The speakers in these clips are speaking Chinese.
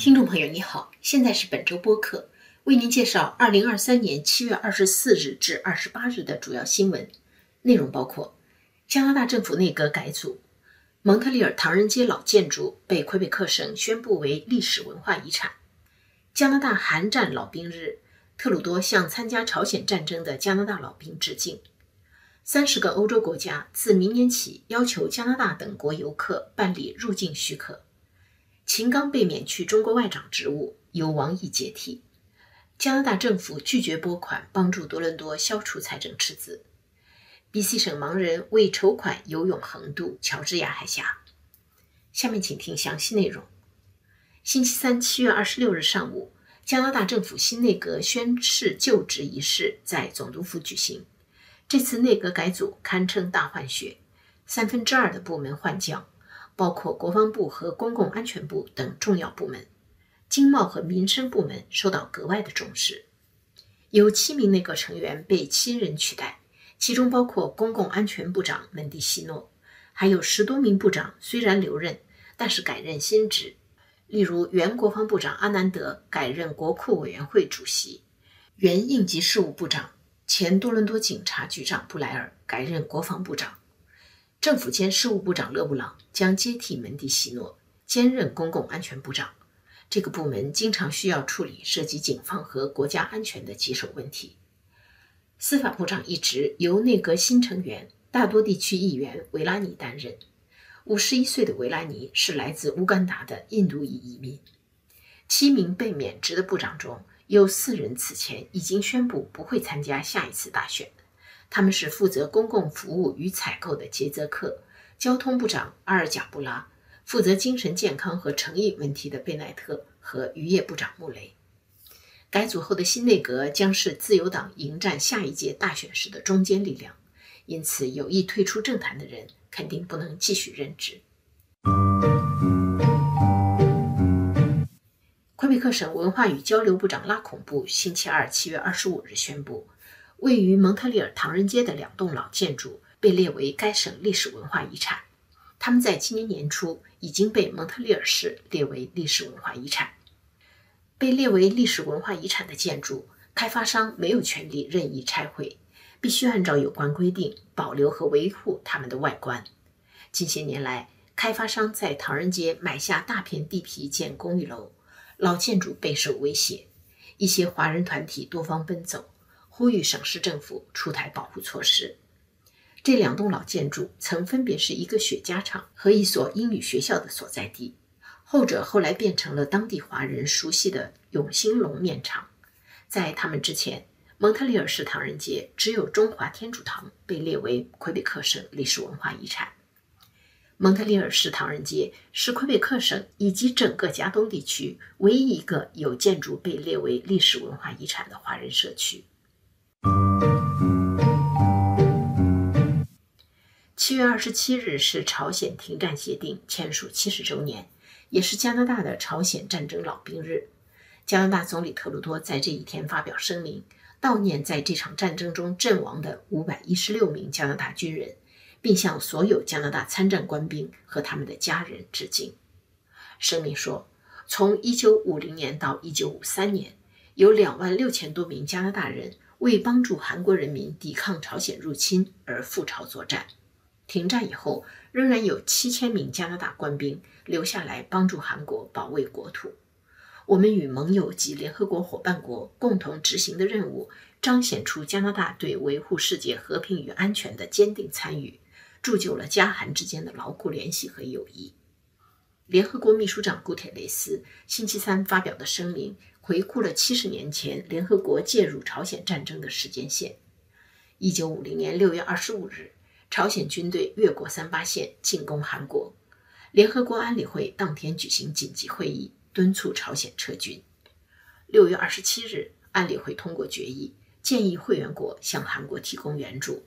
听众朋友，你好，现在是本周播客，为您介绍二零二三年七月二十四日至二十八日的主要新闻。内容，包括加拿大政府内阁改组，蒙特利尔唐人街老建筑被魁北克省宣布为历史文化遗产，加拿大韩战老兵日，特鲁多向参加朝鲜战争的加拿大老兵致敬，三十个欧洲国家自明年起要求加拿大等国游客办理入境许可。秦刚被免去中国外长职务，由王毅接替。加拿大政府拒绝拨款帮助多伦多消除财政赤字。B.C 省盲人为筹款游泳横渡乔治亚海峡。下面请听详细内容。星期三，七月二十六日上午，加拿大政府新内阁宣誓就职仪式在总督府举行。这次内阁改组堪称大换血，三分之二的部门换将。包括国防部和公共安全部等重要部门，经贸和民生部门受到格外的重视。有七名内阁成员被亲人取代，其中包括公共安全部长门迪西诺，还有十多名部长虽然留任，但是改任新职。例如，原国防部长阿南德改任国库委员会主席，原应急事务部长、前多伦多警察局长布莱尔改任国防部长。政府间事务部长勒布朗将接替门迪西诺，兼任公共安全部长。这个部门经常需要处理涉及警方和国家安全的棘手问题。司法部长一职由内阁新成员、大多地区议员维拉尼担任。五十一岁的维拉尼是来自乌干达的印度裔移民。七名被免职的部长中有四人此前已经宣布不会参加下一次大选。他们是负责公共服务与采购的杰泽克，交通部长阿尔贾布拉，负责精神健康和诚意问题的贝奈特和渔业部长穆雷。改组后的新内阁将是自由党迎战下一届大选时的中坚力量，因此有意退出政坛的人肯定不能继续任职。魁北克省文化与交流部长拉孔布星期二七月二十五日宣布。位于蒙特利尔唐人街的两栋老建筑被列为该省历史文化遗产。他们在今年年初已经被蒙特利尔市列为历史文化遗产。被列为历史文化遗产的建筑，开发商没有权利任意拆毁，必须按照有关规定保留和维护它们的外观。近些年来，开发商在唐人街买下大片地皮建公寓楼，老建筑备受威胁。一些华人团体多方奔走。呼吁省市政府出台保护措施。这两栋老建筑曾分别是一个雪茄厂和一所英语学校的所在地，后者后来变成了当地华人熟悉的永兴隆面厂。在他们之前，蒙特利尔市唐人街只有中华天主堂被列为魁北克省历史文化遗产。蒙特利尔市唐人街是魁北克省以及整个加东地区唯一一个有建筑被列为历史文化遗产的华人社区。七月二十七日是朝鲜停战协定签署七十周年，也是加拿大的朝鲜战争老兵日。加拿大总理特鲁多在这一天发表声明，悼念在这场战争中阵亡的五百一十六名加拿大军人，并向所有加拿大参战官兵和他们的家人致敬。声明说，从一九五零年到一九五三年，有两万六千多名加拿大人。为帮助韩国人民抵抗朝鲜入侵而赴朝作战。停战以后，仍然有七千名加拿大官兵留下来帮助韩国保卫国土。我们与盟友及联合国伙伴国共同执行的任务，彰显出加拿大对维护世界和平与安全的坚定参与，铸就了加韩之间的牢固联系和友谊。联合国秘书长古铁雷斯星期三发表的声明。回顾了七十年前联合国介入朝鲜战争的时间线。一九五零年六月二十五日，朝鲜军队越过三八线进攻韩国，联合国安理会当天举行紧急会议，敦促朝鲜撤军。六月二十七日，安理会通过决议，建议会员国向韩国提供援助。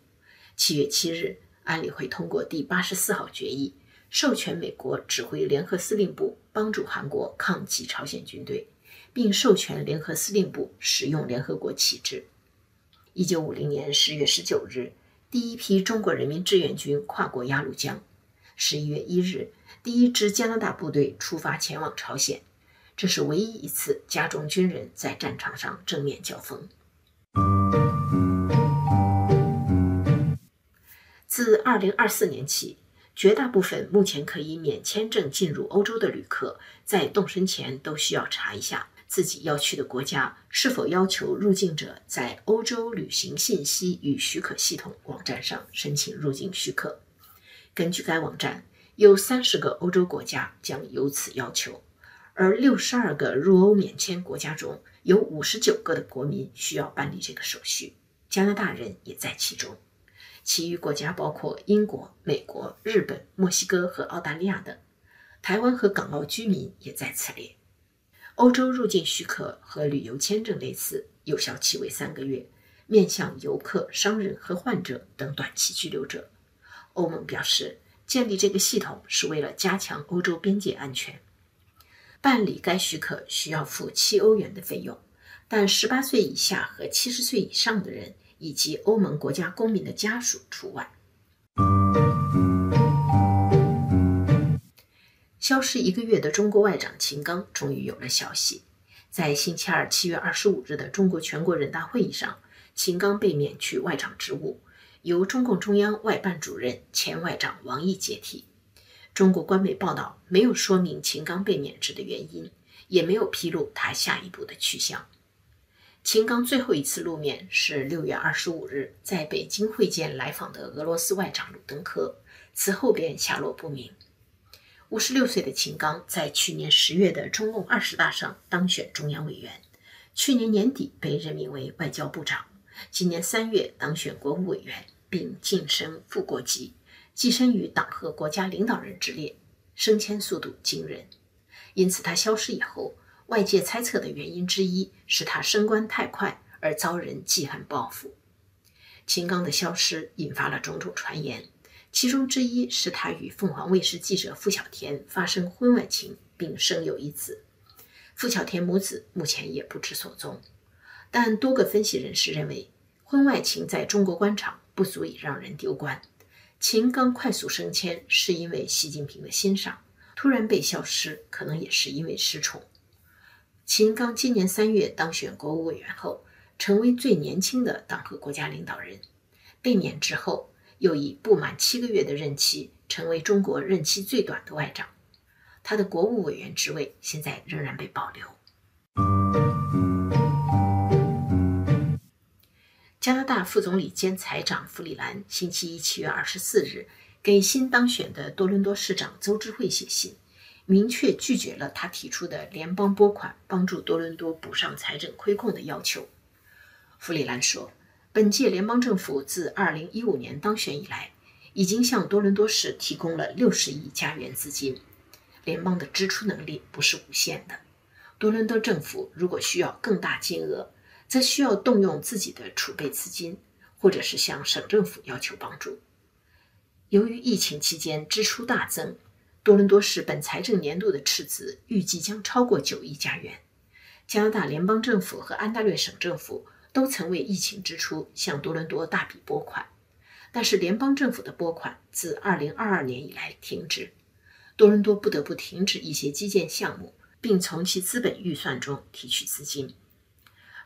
七月七日，安理会通过第八十四号决议，授权美国指挥联合司令部帮助韩国抗击朝鲜军队。并授权联合司令部使用联合国旗帜。一九五零年十月十九日，第一批中国人民志愿军跨过鸭绿江。十一月一日，第一支加拿大部队出发前往朝鲜。这是唯一一次加中军人在战场上正面交锋。自2024年起，绝大部分目前可以免签证进入欧洲的旅客，在动身前都需要查一下自己要去的国家是否要求入境者在欧洲旅行信息与许可系统网站上申请入境许可。根据该网站，有三十个欧洲国家将有此要求。而六十二个入欧免签国家中有五十九个的国民需要办理这个手续，加拿大人也在其中。其余国家包括英国、美国、日本、墨西哥和澳大利亚等。台湾和港澳居民也在此列。欧洲入境许可和旅游签证类似，有效期为三个月，面向游客、商人和患者等短期居留者。欧盟表示，建立这个系统是为了加强欧洲边界安全。办理该许可需要付七欧元的费用，但十八岁以下和七十岁以上的人以及欧盟国家公民的家属除外。消失一个月的中国外长秦刚终于有了消息，在星期二七月二十五日的中国全国人大会议上，秦刚被免去外长职务，由中共中央外办主任、前外长王毅接替。中国官媒报道没有说明秦刚被免职的原因，也没有披露他下一步的去向。秦刚最后一次露面是六月二十五日在北京会见来访的俄罗斯外长鲁登科，此后便下落不明。五十六岁的秦刚在去年十月的中共二十大上当选中央委员，去年年底被任命为外交部长，今年三月当选国务委员，并晋升副国级。跻身于党和国家领导人之列，升迁速度惊人。因此，他消失以后，外界猜测的原因之一是他升官太快而遭人记恨报复。秦刚的消失引发了种种传言，其中之一是他与凤凰卫视记者付小田发生婚外情，并生有一子。付小田母子目前也不知所踪。但多个分析人士认为，婚外情在中国官场不足以让人丢官。秦刚快速升迁是因为习近平的欣赏，突然被消失可能也是因为失宠。秦刚今年三月当选国务委员后，成为最年轻的党和国家领导人。被免职后，又以不满七个月的任期，成为中国任期最短的外长。他的国务委员职位现在仍然被保留。加拿大副总理兼财长弗里兰星期一七月二十四日给新当选的多伦多市长邹智慧写信，明确拒绝了他提出的联邦拨款帮助多伦多补上财政亏空的要求。弗里兰说，本届联邦政府自二零一五年当选以来，已经向多伦多市提供了六十亿加元资金，联邦的支出能力不是无限的。多伦多政府如果需要更大金额，则需要动用自己的储备资金，或者是向省政府要求帮助。由于疫情期间支出大增，多伦多市本财政年度的赤字预计将超过九亿加元。加拿大联邦政府和安大略省政府都曾为疫情支出向多伦多大笔拨款，但是联邦政府的拨款自2022年以来停止，多伦多不得不停止一些基建项目，并从其资本预算中提取资金。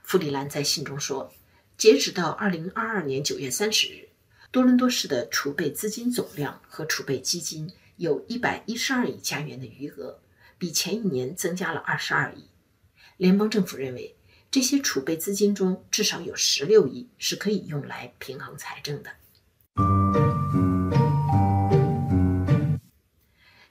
弗里兰在信中说，截止到二零二二年九月三十日，多伦多市的储备资金总量和储备基金有一百一十二亿加元的余额，比前一年增加了二十二亿。联邦政府认为，这些储备资金中至少有十六亿是可以用来平衡财政的。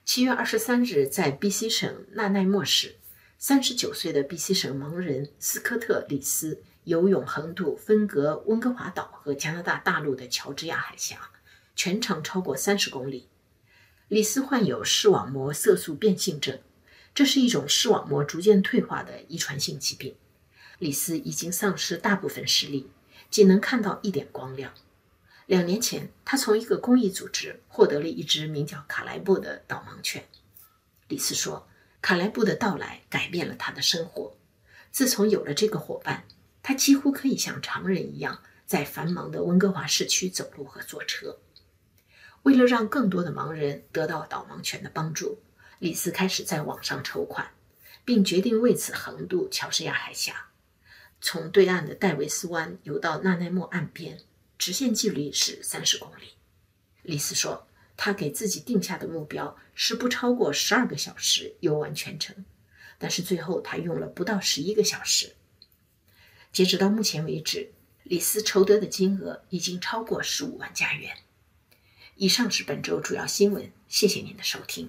七月二十三日，在 B.C 省纳奈莫市。三十九岁的 B.C 省盲人斯科特·里斯游泳横渡分隔温哥华岛和加拿大大陆的乔治亚海峡，全长超过三十公里。里斯患有视网膜色素变性症，这是一种视网膜逐渐退化的遗传性疾病。李斯已经丧失大部分视力，仅能看到一点光亮。两年前，他从一个公益组织获得了一只名叫卡莱布的导盲犬。李斯说。卡莱布的到来改变了他的生活。自从有了这个伙伴，他几乎可以像常人一样在繁忙的温哥华市区走路和坐车。为了让更多的盲人得到导盲犬的帮助，李斯开始在网上筹款，并决定为此横渡乔治亚海峡，从对岸的戴维斯湾游到纳奈莫岸边，直线距离是三十公里。李斯说，他给自己定下的目标是不超过十二个小时游完全程，但是最后他用了不到十一个小时。截止到目前为止，李斯筹得的金额已经超过十五万加元。以上是本周主要新闻，谢谢您的收听。